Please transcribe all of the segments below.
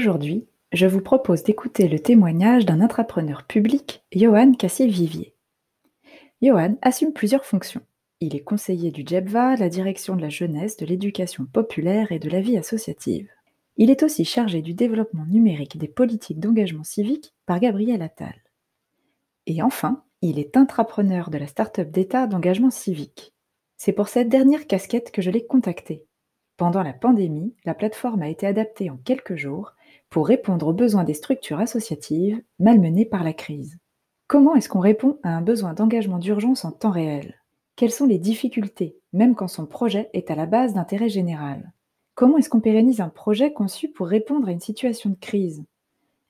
Aujourd'hui, je vous propose d'écouter le témoignage d'un intrapreneur public, Johan Cassier-Vivier. Johan assume plusieurs fonctions. Il est conseiller du JEBVA, la direction de la jeunesse, de l'éducation populaire et de la vie associative. Il est aussi chargé du développement numérique des politiques d'engagement civique par Gabriel Attal. Et enfin, il est intrapreneur de la start-up d'État d'engagement civique. C'est pour cette dernière casquette que je l'ai contacté. Pendant la pandémie, la plateforme a été adaptée en quelques jours pour répondre aux besoins des structures associatives malmenées par la crise. Comment est-ce qu'on répond à un besoin d'engagement d'urgence en temps réel? Quelles sont les difficultés, même quand son projet est à la base d'intérêt général? Comment est-ce qu'on pérennise un projet conçu pour répondre à une situation de crise?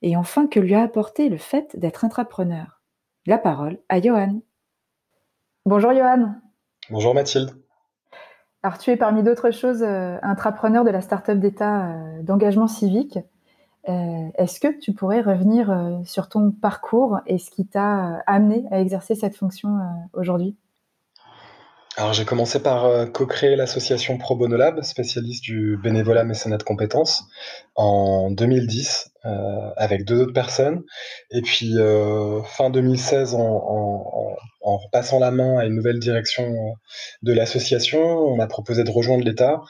Et enfin, que lui a apporté le fait d'être intrapreneur? La parole à Johan. Bonjour Johan. Bonjour Mathilde. Alors tu es parmi d'autres choses euh, intrapreneur de la start-up d'État euh, d'engagement civique. Euh, est-ce que tu pourrais revenir euh, sur ton parcours et ce qui t'a euh, amené à exercer cette fonction aujourd'hui? Alors j'ai commencé par co-créer l'association Pro Bono spécialiste du bénévolat mécénat de compétences, en 2010 avec deux autres personnes. Et puis fin 2016, en, en, repassant la main à une nouvelle direction de l'association, on m'a proposé de rejoindre l'État.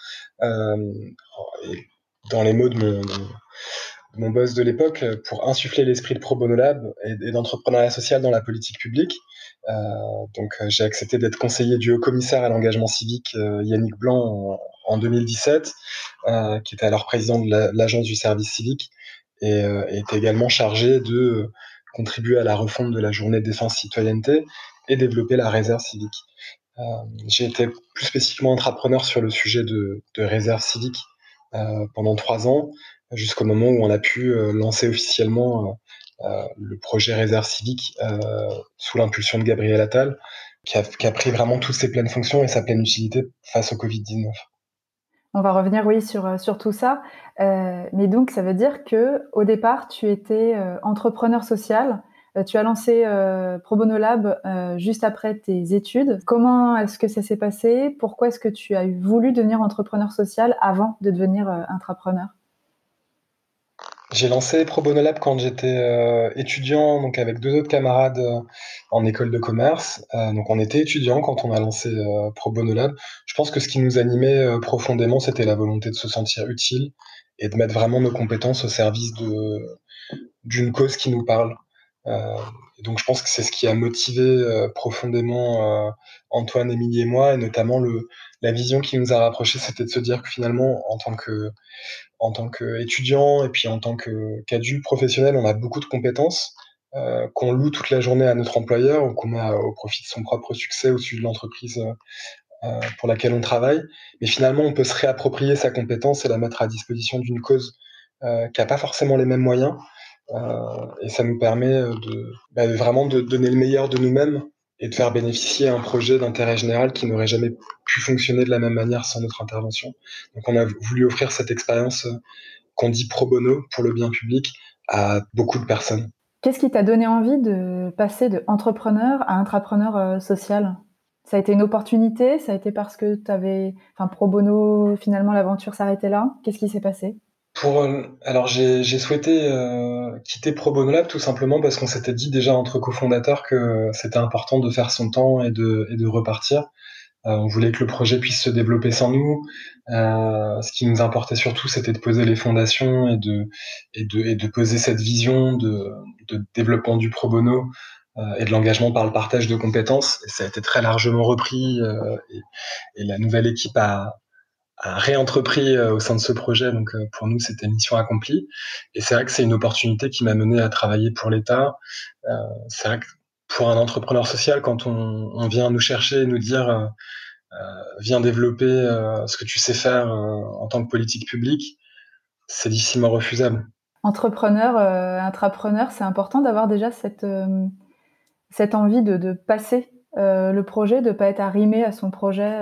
dans les mots de boss de l'époque euh, pour insuffler l'esprit de Pro Bono Lab et, d'entrepreneuriat social dans la politique publique. Euh, donc euh, j'ai accepté d'être conseiller du haut commissaire à l'engagement civique Yannick Blanc en, 2017, qui était alors président de l'agence du service civique et, était également chargé de contribuer à la refonte de la journée défense citoyenneté et développer la réserve civique. j'ai été plus spécifiquement entrepreneur sur le sujet de, de réserve civique pendant trois ans, jusqu'au moment où on a pu euh, lancer officiellement euh, euh, le projet Réserve civique sous l'impulsion de Gabriel Attal, qui a, pris vraiment toutes ses pleines fonctions et sa pleine utilité face au Covid-19. On va revenir, oui, sur, sur tout ça. Euh, mais donc, ça veut dire que au départ, tu étais entrepreneur social. Tu as lancé euh, Lab juste après tes études. Comment est-ce que ça s'est passé? Pourquoi est-ce que tu as voulu devenir entrepreneur social avant de devenir intrapreneur? J'ai lancé Pro Bono Lab quand j'étais euh, étudiant, donc avec deux autres camarades euh, en école de commerce. Euh, on était étudiants quand on a lancé Pro Bono Lab. Je pense que ce qui nous animait profondément, c'était la volonté de se sentir utile et de mettre vraiment nos compétences au service d'une cause qui nous parle. Donc je pense que c'est ce qui a motivé profondément Antoine, Émilie et moi, et notamment le, la vision qui nous a rapprochés, c'était de se dire que finalement, en tant que en tant qu'étudiant et puis en tant qu'adulte professionnel, on a beaucoup de compétences euh, qu'on loue toute la journée à notre employeur ou qu'on met au profit de son propre succès au-dessus de l'entreprise euh, euh, pour laquelle on travaille. Mais finalement, on peut se réapproprier sa compétence et la mettre à disposition d'une cause qui n'a pas forcément les mêmes moyens. Et ça nous permet de, bah, vraiment de donner le meilleur de nous-mêmes et de faire bénéficier un projet d'intérêt général qui n'aurait jamais pu fonctionner de la même manière sans notre intervention. Donc on a voulu offrir cette expérience euh, qu'on dit pro bono pour le bien public à beaucoup de personnes. Qu'est-ce qui t'a donné envie de passer de entrepreneur à intrapreneur euh, social? Ça a été une opportunité? Ça a été parce que tu avais, enfin pro bono, finalement l'aventure s'arrêtait là? Qu'est-ce qui s'est passé? Pour, euh, alors j'ai souhaité euh, quitter Pro Bono Lab tout simplement parce qu'on s'était dit déjà entre cofondateurs que c'était important de faire son temps et de, et de repartir. Euh, on voulait que le projet puisse se développer sans nous. ce qui nous importait surtout, c'était de poser les fondations et de, et de, et de poser cette vision de, de développement du pro bono et de l'engagement par le partage de compétences. Et ça a été très largement repris et, et, la nouvelle équipe a, réentrepris euh, au sein de ce projet. Donc euh, pour nous, c'était mission accomplie. Et c'est vrai que c'est une opportunité qui m'a mené à travailler pour l'État. Euh, c'est vrai que pour un entrepreneur social, quand on, vient nous chercher et nous dire viens développer ce que tu sais faire en tant que politique publique, c'est difficilement refusable. Entrepreneur, intrapreneur, c'est important d'avoir déjà cette, cette envie de, de passer le projet, de ne pas être arrimé à son projet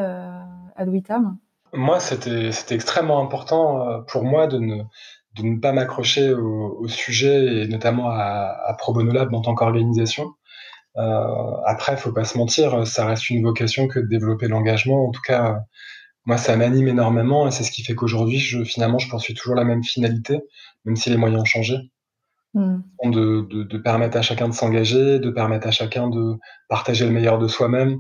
à Witam Moi, c'était extrêmement important pour moi de ne, pas m'accrocher au, sujet et notamment à, à en tant qu'organisation. Euh, après, faut pas se mentir, ça reste une vocation que de développer l'engagement. En tout cas, moi, ça m'anime énormément et c'est ce qui fait qu'aujourd'hui, je, finalement, je poursuis toujours la même finalité, même si les moyens ont changé. Mm. De, permettre à chacun de s'engager, de permettre à chacun de partager le meilleur de soi-même.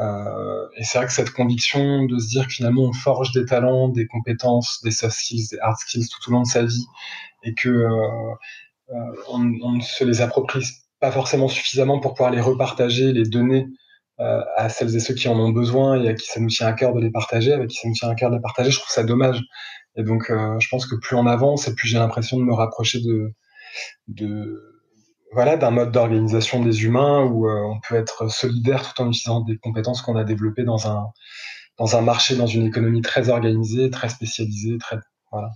Euh, et c'est vrai que cette conviction de se dire que finalement on forge des talents, des compétences, des soft skills, des hard skills tout au long de sa vie, et que euh, euh on, on, se les approprie pas forcément suffisamment pour pouvoir les repartager, les donner à celles et ceux qui en ont besoin et à qui ça nous tient à cœur de les partager, avec qui ça nous tient à cœur de les partager. Je trouve ça dommage. Et donc, je pense que plus on avance, et plus j'ai l'impression de me rapprocher de, voilà, d'un mode d'organisation des humains où euh, on peut être solidaire tout en utilisant des compétences qu'on a développées dans un marché, dans une économie très organisée, très spécialisée, très voilà.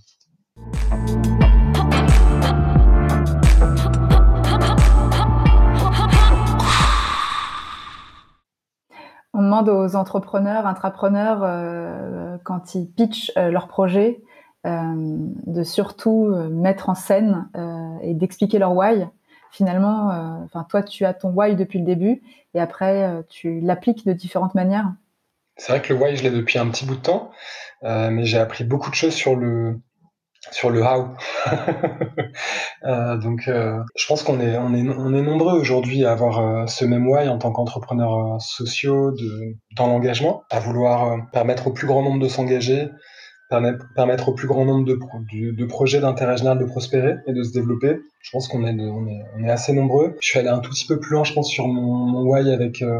On demande aux entrepreneurs, intrapreneurs, euh, quand ils pitchent euh, leur projet, de surtout euh, mettre en scène euh, et d'expliquer leur why. Finalement, toi, tu as ton why depuis le début et après, tu l'appliques de différentes manières. C'est vrai que le why, je l'ai depuis un petit bout de temps, mais j'ai appris beaucoup de choses sur le sur le how. euh, donc, euh, je pense qu'on est, on est, on est nombreux aujourd'hui à avoir euh, ce même why en tant qu'entrepreneurs sociaux de, dans l'engagement, à vouloir permettre au plus grand nombre de s'engager, permettre au plus grand nombre de, de, projets d'intérêt général de prospérer et de se développer. Je pense qu'on est, on est, on est assez nombreux. Je suis allé un tout petit peu plus loin, je pense, sur mon, mon why avec euh,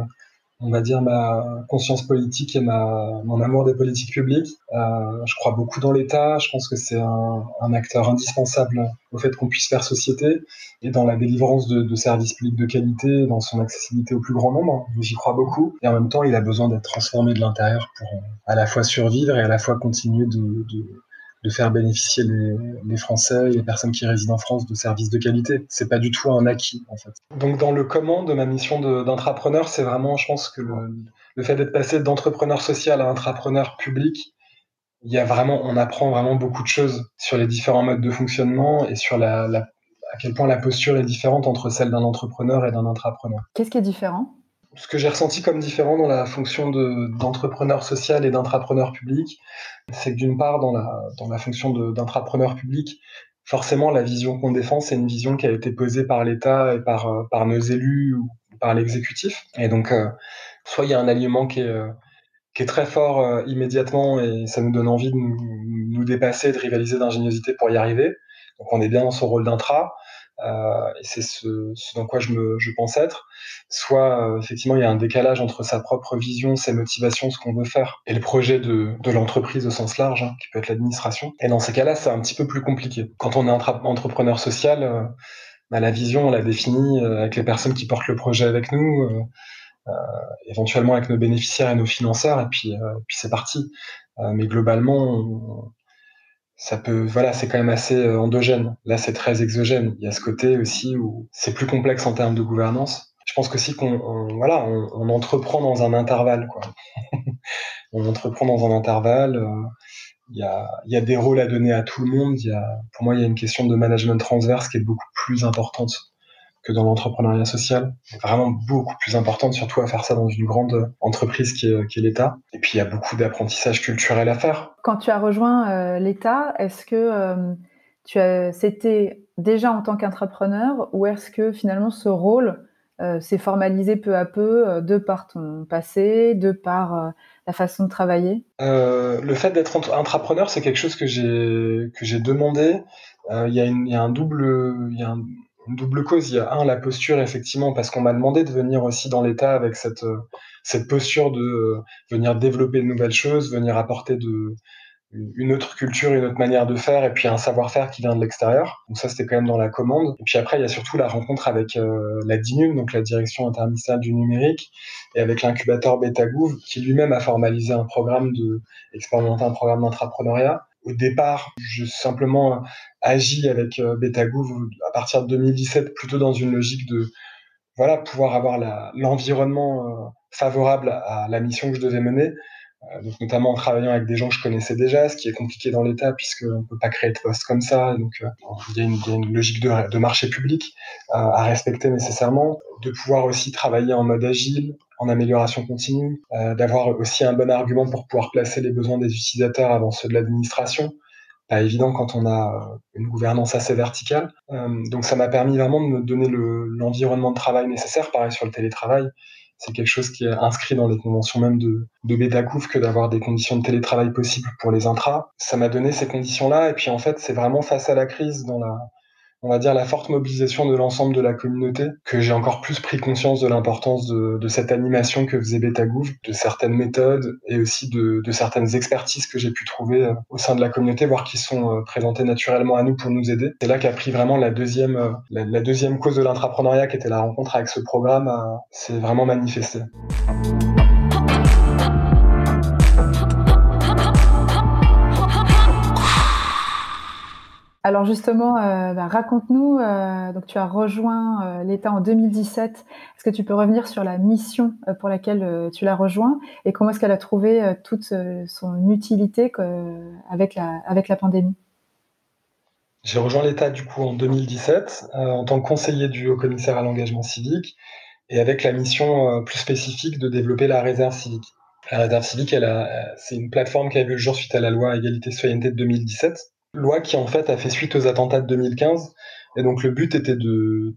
on va dire ma conscience politique et ma mon amour des politiques publiques. Euh, je crois beaucoup dans l'État. Je pense que c'est un, un, acteur indispensable au fait qu'on puisse faire société et dans la délivrance de, de, services publics de qualité, dans son accessibilité au plus grand nombre. J'y crois beaucoup. Et en même temps, il a besoin d'être transformé de l'intérieur pour à la fois survivre et à la fois continuer de, de de faire bénéficier les, les, Français et les personnes qui résident en France de services de qualité. C'est pas du tout un acquis, en fait. Donc, dans le comment de ma mission d'entrepreneur, c'est vraiment, je pense que le, le fait d'être passé d'entrepreneur social à entrepreneur public, il y a vraiment, on apprend vraiment beaucoup de choses sur les différents modes de fonctionnement et sur la, la à quel point la posture est différente entre celle d'un entrepreneur et d'un intrapreneur. Qu'est-ce qui est différent? Ce que j'ai ressenti comme différent dans la fonction d'entrepreneur social et d'intrapreneur public, c'est que d'une part, dans la, fonction d'intrapreneur public, forcément, la vision qu'on défend, c'est une vision qui a été posée par l'État et par, euh, nos élus ou par l'exécutif. Et donc, euh, soit il y a un alignement qui est, euh, très fort immédiatement et ça nous donne envie de nous, nous dépasser, de rivaliser d'ingéniosité pour y arriver. Donc, on est bien dans son rôle d'intra. Euh, et c'est ce, ce, dans quoi je, me, je pense être. Soit euh, effectivement il y a un décalage entre sa propre vision, ses motivations, ce qu'on veut faire, et le projet de, de l'entreprise au sens large, hein, qui peut être l'administration. Et dans ces cas-là, c'est un petit peu plus compliqué. Quand on est entrepreneur social, euh, bah, la vision, on la définit euh, avec les personnes qui portent le projet avec nous, euh, éventuellement avec nos bénéficiaires et nos financeurs, et puis, puis c'est parti. mais globalement, ça peut, voilà, c'est quand même assez euh, endogène. Là, c'est très exogène. Il y a ce côté aussi où c'est plus complexe en termes de gouvernance. Je pense aussi qu'on, voilà, on, entreprend dans un intervalle, quoi. on entreprend dans un intervalle. Euh, il y, a, y a des rôles à donner à tout le monde. Pour moi, il y a une question de management transverse qui est beaucoup plus importante que dans l'entrepreneuriat social. Vraiment beaucoup plus importante, surtout à faire ça dans une grande entreprise qui est, qui est l'État. Et puis il y a beaucoup d'apprentissage culturel à faire. Quand tu as rejoint euh, l'État, est-ce que euh, tu as, c'était déjà en tant qu'entrepreneur ou est-ce que finalement ce rôle euh, s'est formalisé peu à peu de par ton passé, de par la façon de travailler? Le fait d'être entrepreneur, c'est quelque chose que j'ai que j'ai demandé. Il y, y a un double, il y a un, double cause. Il y a un, la posture, effectivement, parce qu'on m'a demandé de venir aussi dans l'État avec cette, euh, cette posture de euh, venir développer de nouvelles choses, venir apporter de, une autre culture, une autre manière de faire, et puis un savoir-faire qui vient de l'extérieur. Donc ça, c'était quand même dans la commande. Et puis après, il y a surtout la rencontre avec euh, la DINUM, donc la Direction interministérielle du numérique, et avec l'incubateur BetaGouv, qui lui-même a formalisé un programme de, expérimenté un programme d'entrepreneuriat au départ, je simplement agi avec Betagouv à partir de 2017 plutôt dans une logique de voilà pouvoir avoir l'environnement favorable à la mission que je devais mener euh, donc notamment en travaillant avec des gens que je connaissais déjà, ce qui est compliqué dans l'État puisqu'on ne peut pas créer de poste comme ça. Donc euh, il y, a une, logique de, marché public euh, à respecter nécessairement, de pouvoir aussi travailler en mode agile, en amélioration continue, d'avoir aussi un bon argument pour pouvoir placer les besoins des utilisateurs avant ceux de l'administration. Pas évident quand on a une gouvernance assez verticale. donc ça m'a permis vraiment de me donner l'environnement de travail nécessaire, pareil sur le télétravail, c'est quelque chose qui est inscrit dans les conventions même de, de que d'avoir des conditions de télétravail possibles pour les intras. Ça m'a donné ces conditions-là. Et puis en fait, c'est vraiment face à la crise, dans la, on va dire, la forte mobilisation de l'ensemble de la communauté, que j'ai encore plus pris conscience de l'importance de, de, cette animation que faisait Betagouv, de certaines méthodes et aussi de, de certaines expertises que j'ai pu trouver euh, au sein de la communauté, voire qui sont euh, présentées naturellement à nous pour nous aider. C'est là qu'a pris vraiment la deuxième, euh, la, deuxième cause de l'intrapreneuriat, qui était la rencontre avec ce programme, c'est vraiment manifesté. Alors justement, euh, bah, raconte-nous, euh, donc tu as rejoint euh, l'État en 2017. Est-ce que tu peux revenir sur la mission pour laquelle tu l'as rejoint et comment est-ce qu'elle a trouvé toute son utilité avec la, pandémie? J'ai rejoint l'État du coup en 2017 en tant que conseiller du haut-commissaire à l'engagement civique et avec la mission plus spécifique de développer la réserve civique. La réserve civique, c'est une plateforme qui a vu le jour suite à la loi égalité citoyenneté de 2017 loi qui en fait a fait suite aux attentats de 2015. Et donc le but était de,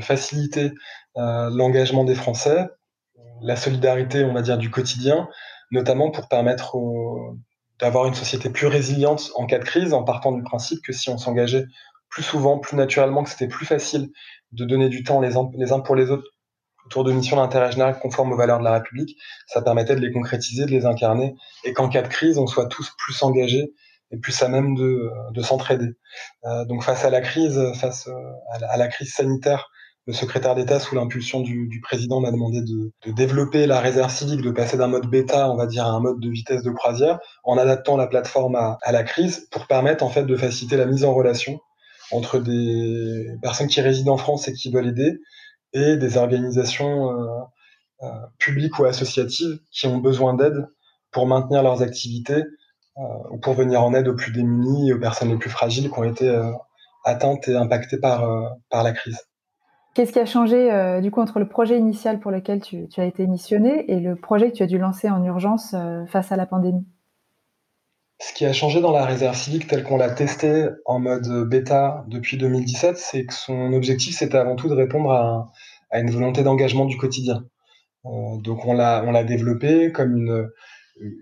faciliter euh, l'engagement des Français, la solidarité, on va dire, du quotidien, notamment pour permettre d'avoir une société plus résiliente en cas de crise, en partant du principe que si on s'engageait plus souvent, plus naturellement, que c'était plus facile de donner du temps les uns pour les autres autour de missions d'intérêt général conformes aux valeurs de la République, ça permettait de les concrétiser, de les incarner, et qu'en cas de crise, on soit tous plus engagés et plus à même de, de s'entraider. Euh, donc face à la crise, face euh, à la, crise sanitaire, le secrétaire d'État, sous l'impulsion du, du, président, m'a demandé de, de, développer la réserve civique, de passer d'un mode bêta, on va dire, à un mode de vitesse de croisière, en adaptant la plateforme à, à, la crise pour permettre en fait de faciliter la mise en relation entre des personnes qui résident en France et qui veulent aider et des organisations euh, euh publiques ou associatives qui ont besoin d'aide pour maintenir leurs activités euh, pour venir en aide aux plus démunis et aux personnes les plus fragiles qui ont été euh, atteintes et impactées par, euh, par la crise. Qu'est-ce qui a changé du coup entre le projet initial pour lequel tu, tu, as été missionné et le projet que tu as dû lancer en urgence face à la pandémie? Ce qui a changé dans la réserve civique telle qu'on l'a testée en mode bêta depuis 2017, c'est que son objectif c'était avant tout de répondre à, à une volonté d'engagement du quotidien. Euh, donc on l'a on l'a développé comme une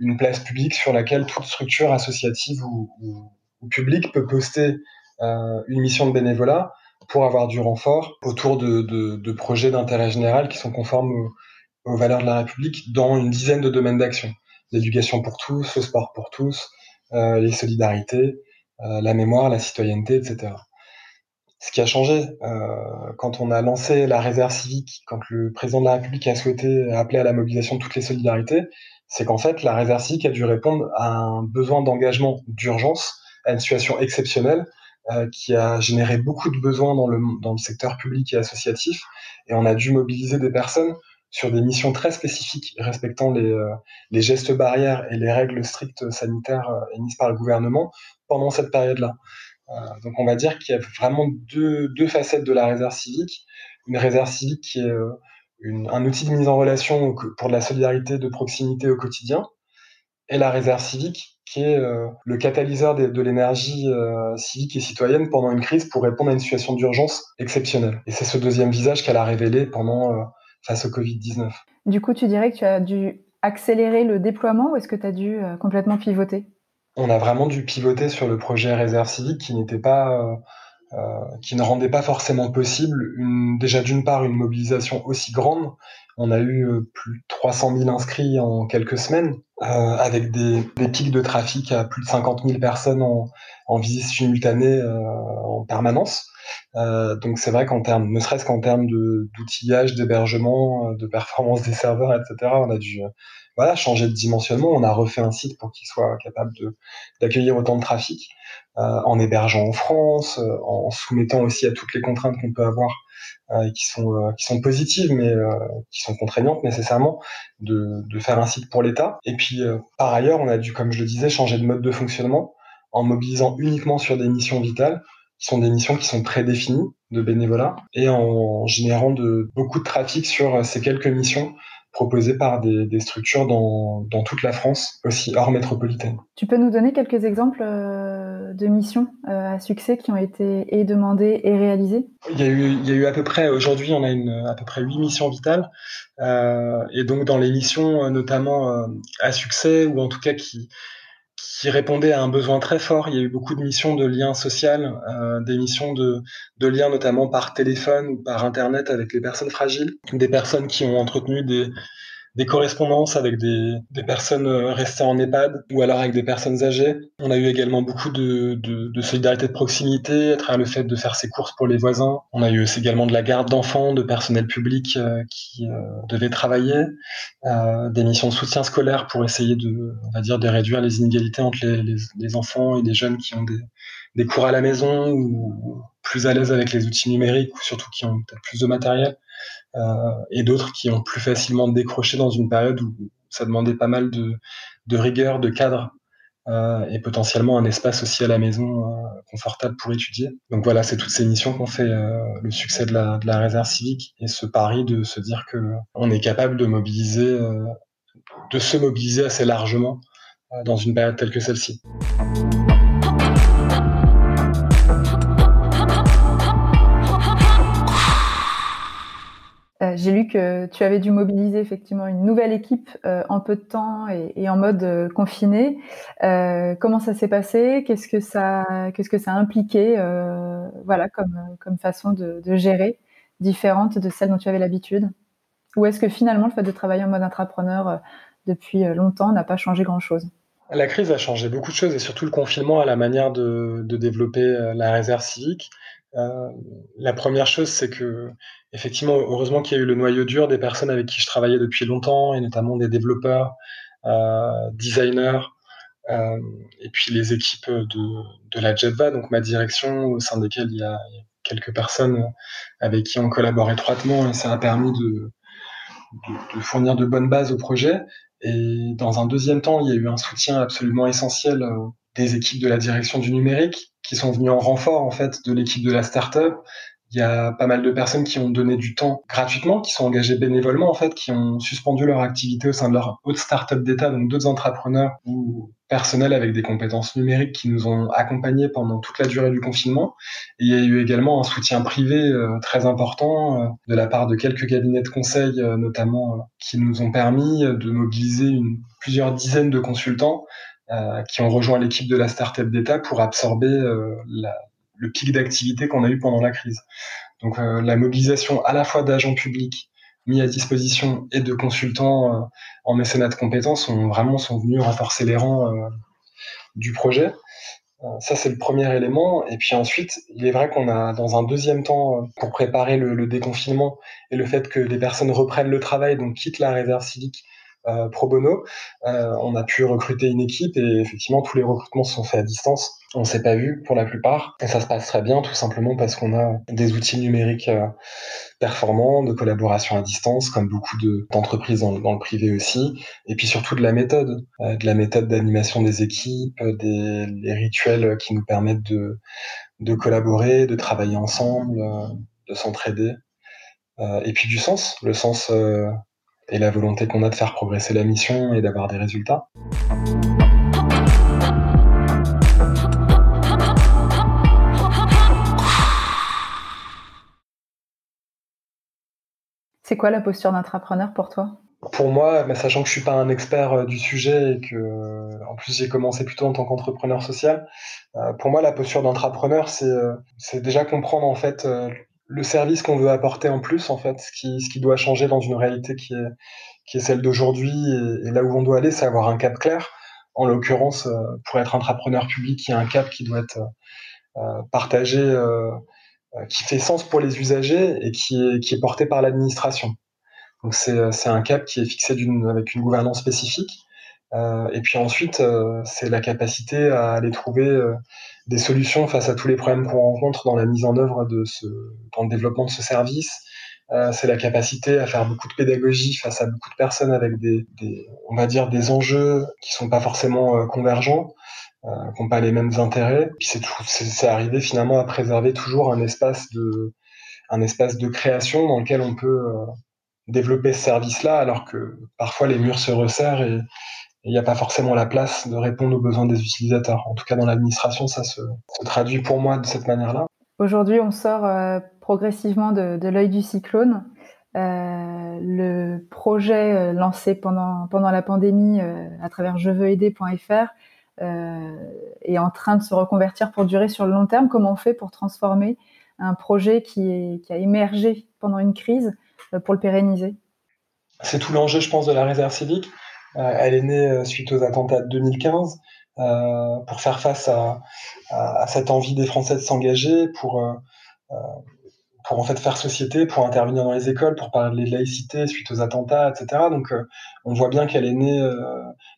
une place publique sur laquelle toute structure associative ou, publique peut poster euh, une mission de bénévolat pour avoir du renfort autour de, projets d'intérêt général qui sont conformes aux, valeurs de la République dans une dizaine de domaines d'action. L'éducation pour tous, le sport pour tous, euh, les solidarités, euh, la mémoire, la citoyenneté, etc. Ce qui a changé quand on a lancé la réserve civique, quand le président de la République a souhaité appeler à la mobilisation de toutes les solidarités, c'est qu'en fait, la réserve civique a dû répondre à un besoin d'engagement d'urgence, à une situation exceptionnelle euh, qui a généré beaucoup de besoins dans le, dans le secteur public et associatif. Et on a dû mobiliser des personnes sur des missions très spécifiques respectant les, euh, les gestes barrières et les règles strictes sanitaires euh, émises par le gouvernement pendant cette période-là. Euh, donc on va dire qu'il y a vraiment deux, deux facettes de la réserve civique. Une réserve civique qui est un outil de mise en relation pour de la solidarité de proximité au quotidien, et la réserve civique, qui est euh, le catalyseur de, l'énergie euh, civique et citoyenne pendant une crise pour répondre à une situation d'urgence exceptionnelle. Et c'est ce deuxième visage qu'elle a révélé pendant euh, face au Covid-19. Du coup, tu dirais que tu as dû accélérer le déploiement ou est-ce que tu as dû complètement pivoter? On a vraiment dû pivoter sur le projet réserve civique qui n'était pas qui ne rendait pas forcément possible une, déjà d'une part une mobilisation aussi grande. On a eu euh, plus de 300 000 inscrits en quelques semaines, euh, avec des, des, pics de trafic à plus de 50 000 personnes en, en visite simultanée en permanence. donc c'est vrai qu'en termes, ne serait-ce qu'en termes d'outillage, d'hébergement, de performance des serveurs, etc., on a dû voilà, changer de dimensionnement. On a refait un site pour qu'il soit capable d'accueillir autant de trafic, en hébergeant en France, en soumettant aussi à toutes les contraintes qu'on peut avoir euh, qui sont euh, positives mais euh, qui sont contraignantes nécessairement de, faire un site pour l'État. Et puis par ailleurs, on a dû, comme je le disais, changer de mode de fonctionnement en mobilisant uniquement sur des missions vitales qui sont des missions qui sont prédéfinies de bénévolat et en générant beaucoup de trafic sur ces quelques missions proposées par des, des structures dans, dans, toute la France, aussi hors métropolitaine. Tu peux nous donner quelques exemples de missions euh, à succès qui ont été et demandées et réalisées? Il y, a eu, il y a eu à peu près, aujourd'hui on a une, à peu près huit missions vitales, euh, et donc dans les missions euh, notamment à succès, ou en tout cas qui, qui répondaient à un besoin très fort. Il y a eu beaucoup de missions de lien social, euh, des missions de, de lien notamment par téléphone ou par Internet avec les personnes fragiles, des personnes qui ont entretenu des, des correspondances avec des, des, personnes euh, restées en EHPAD ou alors avec des personnes âgées. On a eu également beaucoup de, solidarité de proximité à travers le fait de faire ses courses pour les voisins. On a eu également de la garde d'enfants, de personnel public euh, qui euh, devait travailler, des missions de soutien scolaire pour essayer de, on va dire, de réduire les inégalités entre les enfants et les jeunes qui ont des, des cours à la maison ou plus à l'aise avec les outils numériques ou surtout qui ont peut-être plus de matériel. Euh, et d'autres qui ont plus facilement décroché dans une période où ça demandait pas mal de, rigueur, de cadre euh, et potentiellement un espace aussi à la maison euh, confortable pour étudier. Donc voilà, c'est toutes ces missions qu'on fait le succès de la, de la, réserve civique et ce pari de se dire que on est capable de mobiliser, de se mobiliser assez largement dans une période telle que celle-ci. Euh, j'ai lu que tu avais dû mobiliser effectivement une nouvelle équipe euh, en peu de temps et, en mode euh, confiné. Comment ça s'est passé? Qu'est-ce que ça, qu'est-ce que ça a impliqué Voilà, comme comme façon de, gérer différente de celle dont tu avais l'habitude? Ou est-ce que finalement le fait de travailler en mode intrapreneur depuis longtemps n'a pas changé grand-chose? La crise a changé beaucoup de choses et surtout le confinement à la manière de développer la réserve civique. Euh, la première chose, c'est que effectivement, heureusement qu'il y a eu le noyau dur des personnes avec qui je travaillais depuis longtemps, et notamment des développeurs, euh, designers, euh, et puis les équipes de, de la Jetva, donc ma direction, au sein desquelles il y a quelques personnes avec qui on collabore étroitement, et ça a permis de, fournir de bonnes bases au projet. Et dans un deuxième temps, il y a eu un soutien absolument essentiel des équipes de la direction du numérique qui sont venues en renfort en fait de l'équipe de la startup. Il y a pas mal de personnes qui ont donné du temps gratuitement, qui sont engagées bénévolement en fait, qui ont suspendu leur activité au sein de leur autre startup d'État, donc d'autres entrepreneurs ou personnels avec des compétences numériques qui nous ont accompagnés pendant toute la durée du confinement. Et il y a eu également un soutien privé euh, très important euh, de la part de quelques cabinets de conseil, euh, notamment, qui nous ont permis de mobiliser plusieurs dizaines de consultants qui ont rejoint l'équipe de la startup d'État pour absorber euh, le pic d'activité qu'on a eu pendant la crise. Donc euh, la mobilisation à la fois d'agents publics mis à disposition et de consultants en mécénat de compétences sont vraiment sont venus renforcer les rangs du projet. Ça, c'est le premier élément. Et puis ensuite, il est vrai qu'on a, dans un deuxième temps, pour préparer le, le, déconfinement et le fait que les personnes reprennent le travail, donc quittent la réserve civique euh, pro bono. Euh, on a pu recruter une équipe et effectivement tous les recrutements se sont faits à distance. On s'est pas vu pour la plupart et ça se passe très bien tout simplement parce qu'on a des outils numériques euh, performants de collaboration à distance comme beaucoup d'entreprises dans, dans, le privé aussi et puis surtout de la méthode, de la méthode d'animation des équipes, des rituels qui nous permettent de, de collaborer, de travailler ensemble, de s'entraider et puis du sens, le sens et la volonté qu'on a de faire progresser la mission et d'avoir des résultats. C'est quoi la posture d'entrepreneur pour toi? Pour moi, sachant que je suis pas un expert euh, du sujet et que, en plus, j'ai commencé plutôt en tant qu'entrepreneur social, euh, pour moi, la posture d'entrepreneur, c'est euh, déjà comprendre en fait le service qu'on veut apporter en plus, en fait, ce qui, ce qui doit changer dans une réalité qui est, qui est celle d'aujourd'hui et, là où on doit aller, c'est avoir un cap clair. En l'occurrence, euh, pour être entrepreneur public, il y a un cap qui doit être euh, partagé euh, qui fait sens pour les usagers et qui est, qui est porté par l'administration. Donc c'est un cap qui est fixé avec une gouvernance spécifique. Euh, et puis ensuite, euh, c'est la capacité à aller trouver euh, des solutions face à tous les problèmes qu'on rencontre dans la mise en œuvre de ce, dans le développement de ce service. c'est la capacité à faire beaucoup de pédagogie face à beaucoup de personnes avec des, on va dire, des enjeux qui sont pas forcément convergents, qui n'ont pas les mêmes intérêts. Puis c'est c'est arrivé finalement à préserver toujours un espace de, un espace de création dans lequel on peut développer ce service-là, alors que parfois les murs se resserrent et, il n'y a pas forcément la place de répondre aux besoins des utilisateurs. En tout cas, dans l'administration, ça se, traduit pour moi de cette manière-là. Aujourd'hui, on sort euh, progressivement de, l'œil du cyclone. Euh, le projet euh, lancé pendant, pendant la pandémie à travers jeveuxaider.fr est en train de se reconvertir pour durer sur le long terme. Comment on fait pour transformer un projet qui, est, qui a émergé pendant une crise pour le pérenniser? C'est tout l'enjeu, je pense, de la réserve civique elle est née euh, suite aux attentats de 2015 euh, pour faire face à, cette envie des Français de s'engager, pour pour en fait faire société, pour intervenir dans les écoles, pour parler de laïcité suite aux attentats, etc. Donc on voit bien qu'elle est née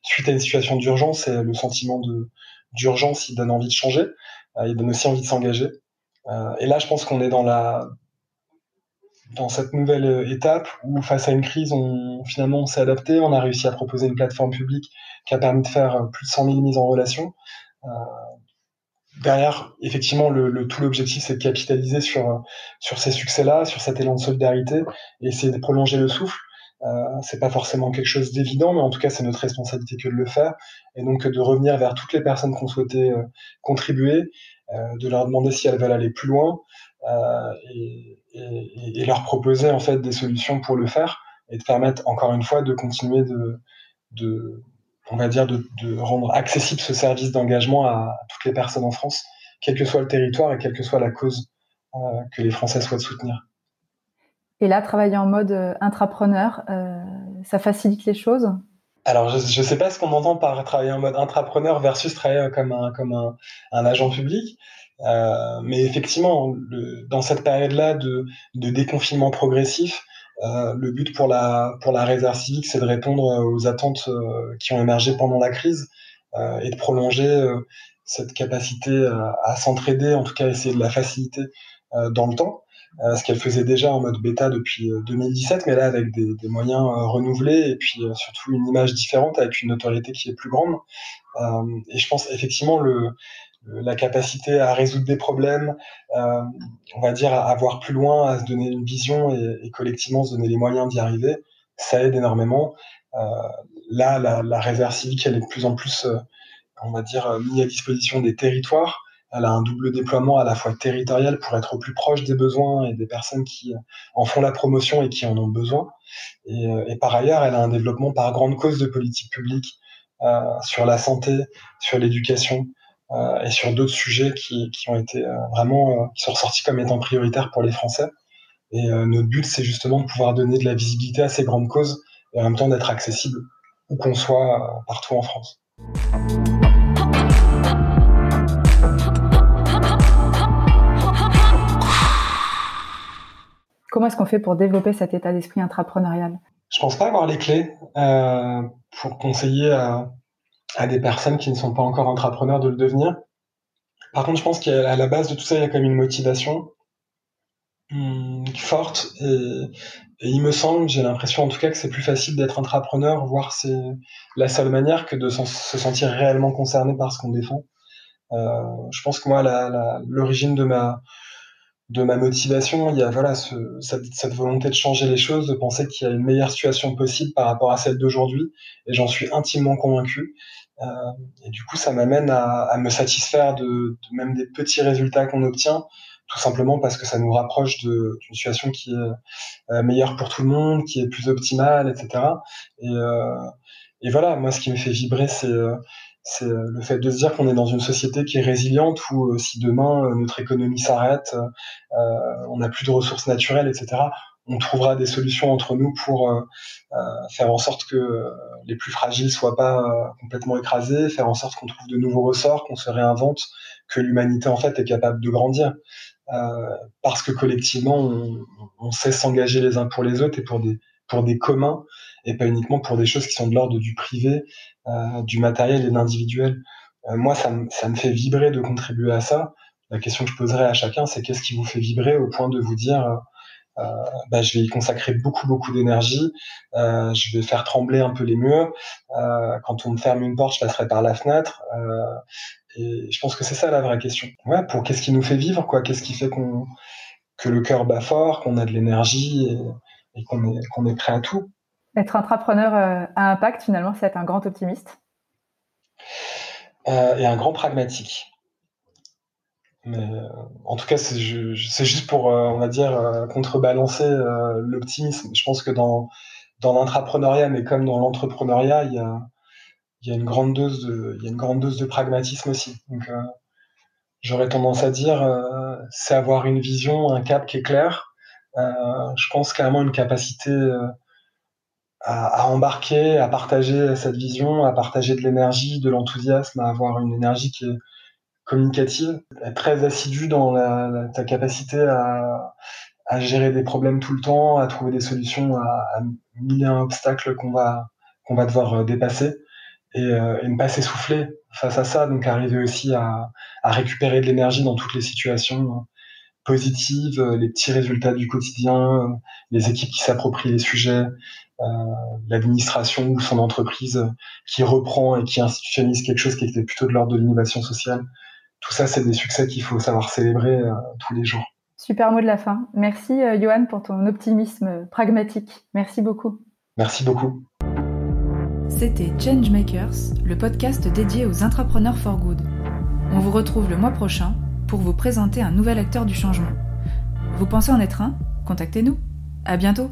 suite à une situation d'urgence et le sentiment de d'urgence, il donne envie de changer, il donne aussi envie de s'engager. et là, je pense qu'on est dans la dans cette nouvelle euh, étape où face à une crise, on, finalement, s'est adapté, on a réussi à proposer une plateforme publique qui a permis de faire euh, plus de 100 000 mises en relation. Euh, derrière, effectivement, le, tout l'objectif, c'est de capitaliser sur ces succès-là, sur cet élan de solidarité, et essayer de prolonger le souffle. C'est pas forcément quelque chose d'évident, mais en tout cas, c'est notre responsabilité que de le faire, et donc de revenir vers toutes les personnes qui ont souhaité contribuer, de leur demander si elles veulent aller plus loin, et, et, et, leur proposer en fait des solutions pour le faire et de permettre encore une fois de continuer de, de on va dire de, de, rendre accessible ce service d'engagement à, toutes les personnes en France, quel que soit le territoire et quelle que soit la cause euh, que les Français souhaitent soutenir. Et là, travailler en mode euh, intrapreneur, euh, ça facilite les choses? Alors, je ne sais pas ce qu'on entend par travailler en mode intrapreneur versus travailler comme un, comme un, un agent public. Euh, mais effectivement, dans cette période-là de, déconfinement progressif, euh, le but pour la, pour la réserve civique, c'est de répondre aux attentes euh, qui ont émergé pendant la crise euh, et de prolonger euh, cette capacité à s'entraider, en tout cas essayer de la faciliter dans le temps. ce qu'elle faisait déjà en mode bêta depuis 2017, mais là avec des, des moyens renouvelés et puis surtout une image différente avec une notoriété qui est plus grande. et je pense effectivement le, la capacité à résoudre des problèmes, euh, on va dire à, voir plus loin, à se donner une vision et, collectivement se donner les moyens d'y arriver, ça aide énormément. Euh, là, la, réserve civique, elle est de plus en plus, euh, on va dire, euh, mise à disposition des territoires. Elle a un double déploiement à la fois territorial pour être au plus proche des besoins et des personnes qui en font la promotion et qui en ont besoin. Et, et par ailleurs, elle a un développement par grande cause de politique publique euh, sur la santé, sur l'éducation, euh, et sur d'autres sujets qui, qui, ont été euh, vraiment euh, qui sont ressortis comme étant prioritaires pour les Français. Et notre but, c'est justement de pouvoir donner de la visibilité à ces grandes causes et en même temps d'être accessible où qu'on soit partout en France. Comment est-ce qu'on fait pour développer cet état d'esprit intrapreneurial? Je pense pas avoir les clés euh, pour conseiller à, à des personnes qui ne sont pas encore entrepreneurs de le devenir. Par contre, je pense qu'à la base de tout ça, il y a quand même une motivation hum, forte et, il me semble, j'ai l'impression en tout cas que c'est plus facile d'être entrepreneur, voire c'est la seule manière que de se sentir réellement concerné par ce qu'on défend. Euh, je pense que moi, l'origine de ma de ma motivation, il y a voilà ce, cette, cette, volonté de changer les choses, de penser qu'il y a une meilleure situation possible par rapport à celle d'aujourd'hui, et j'en suis intimement convaincu. Euh, et du coup, ça m'amène à, à, me satisfaire de, de, même des petits résultats qu'on obtient, tout simplement parce que ça nous rapproche d'une situation qui est euh, meilleure pour tout le monde, qui est plus optimale, etc. Et, euh, et voilà, moi, ce qui me fait vibrer, c'est c'est le fait de se dire qu'on est dans une société qui est résiliente où si demain notre économie s'arrête, euh, on n'a plus de ressources naturelles, etc on trouvera des solutions entre nous pour euh, euh, faire en sorte que euh, les plus fragiles soient pas complètement écrasés, faire en sorte qu'on trouve de nouveaux ressorts, qu'on se réinvente, que l'humanité en fait est capable de grandir. parce que collectivement, on, on sait s'engager les uns pour les autres et pour des, pour des communs et pas uniquement pour des choses qui sont de l'ordre du privé, euh, du matériel et de l'individuel. Euh, moi, ça, ça me fait vibrer de contribuer à ça. La question que je poserais à chacun, c'est qu'est-ce qui vous fait vibrer au point de vous dire euh, bah, je vais y consacrer beaucoup beaucoup d'énergie, euh, je vais faire trembler un peu les murs. Euh, quand on me ferme une porte, je passerai par la fenêtre. et je pense que c'est ça la vraie question. Ouais, pour qu'est-ce qui nous fait vivre, quoi? Qu'est-ce qui fait qu'on que le cœur bat fort, qu'on a de l'énergie et, et qu'on est, qu'on est prêt à tout? Être entrepreneur à impact, finalement, c'est être un grand optimiste. Et un grand pragmatique. Mais euh, en tout cas, c'est juste pour, euh, on va dire, contrebalancer l'optimisme. Je pense que dans, dans l'entrepreneuriat, mais comme dans l'entrepreneuriat, il y a, y a une grande dose de, y a une grande dose de pragmatisme aussi. Donc, j'aurais tendance à dire, c'est avoir une vision, un cap qui est clair. je pense carrément une capacité à, embarquer, à partager cette vision, à partager de l'énergie, de l'enthousiasme, à avoir une énergie qui est communicative, très assidu dans la, ta capacité à, à, gérer des problèmes tout le temps, à trouver des solutions à, à mille et un obstacles qu'on va qu'on va devoir euh, dépasser et, euh, et, ne pas s'essouffler face à ça, donc arriver aussi à, à récupérer de l'énergie dans toutes les situations hein, positives, les petits résultats du quotidien, les équipes qui s'approprient les sujets, euh, l'administration ou son entreprise qui reprend et qui institutionnise quelque chose qui était plutôt de l'ordre de l'innovation sociale. Tout ça, c'est des succès qu'il faut savoir célébrer euh, tous les jours. Super mot de la fin. Merci euh, Johan pour ton optimisme pragmatique. Merci beaucoup. Merci beaucoup. C'était Changemakers, le podcast dédié aux entrepreneurs for good. On vous retrouve le mois prochain pour vous présenter un nouvel acteur du changement. Vous pensez en être un? Contactez-nous. À bientôt.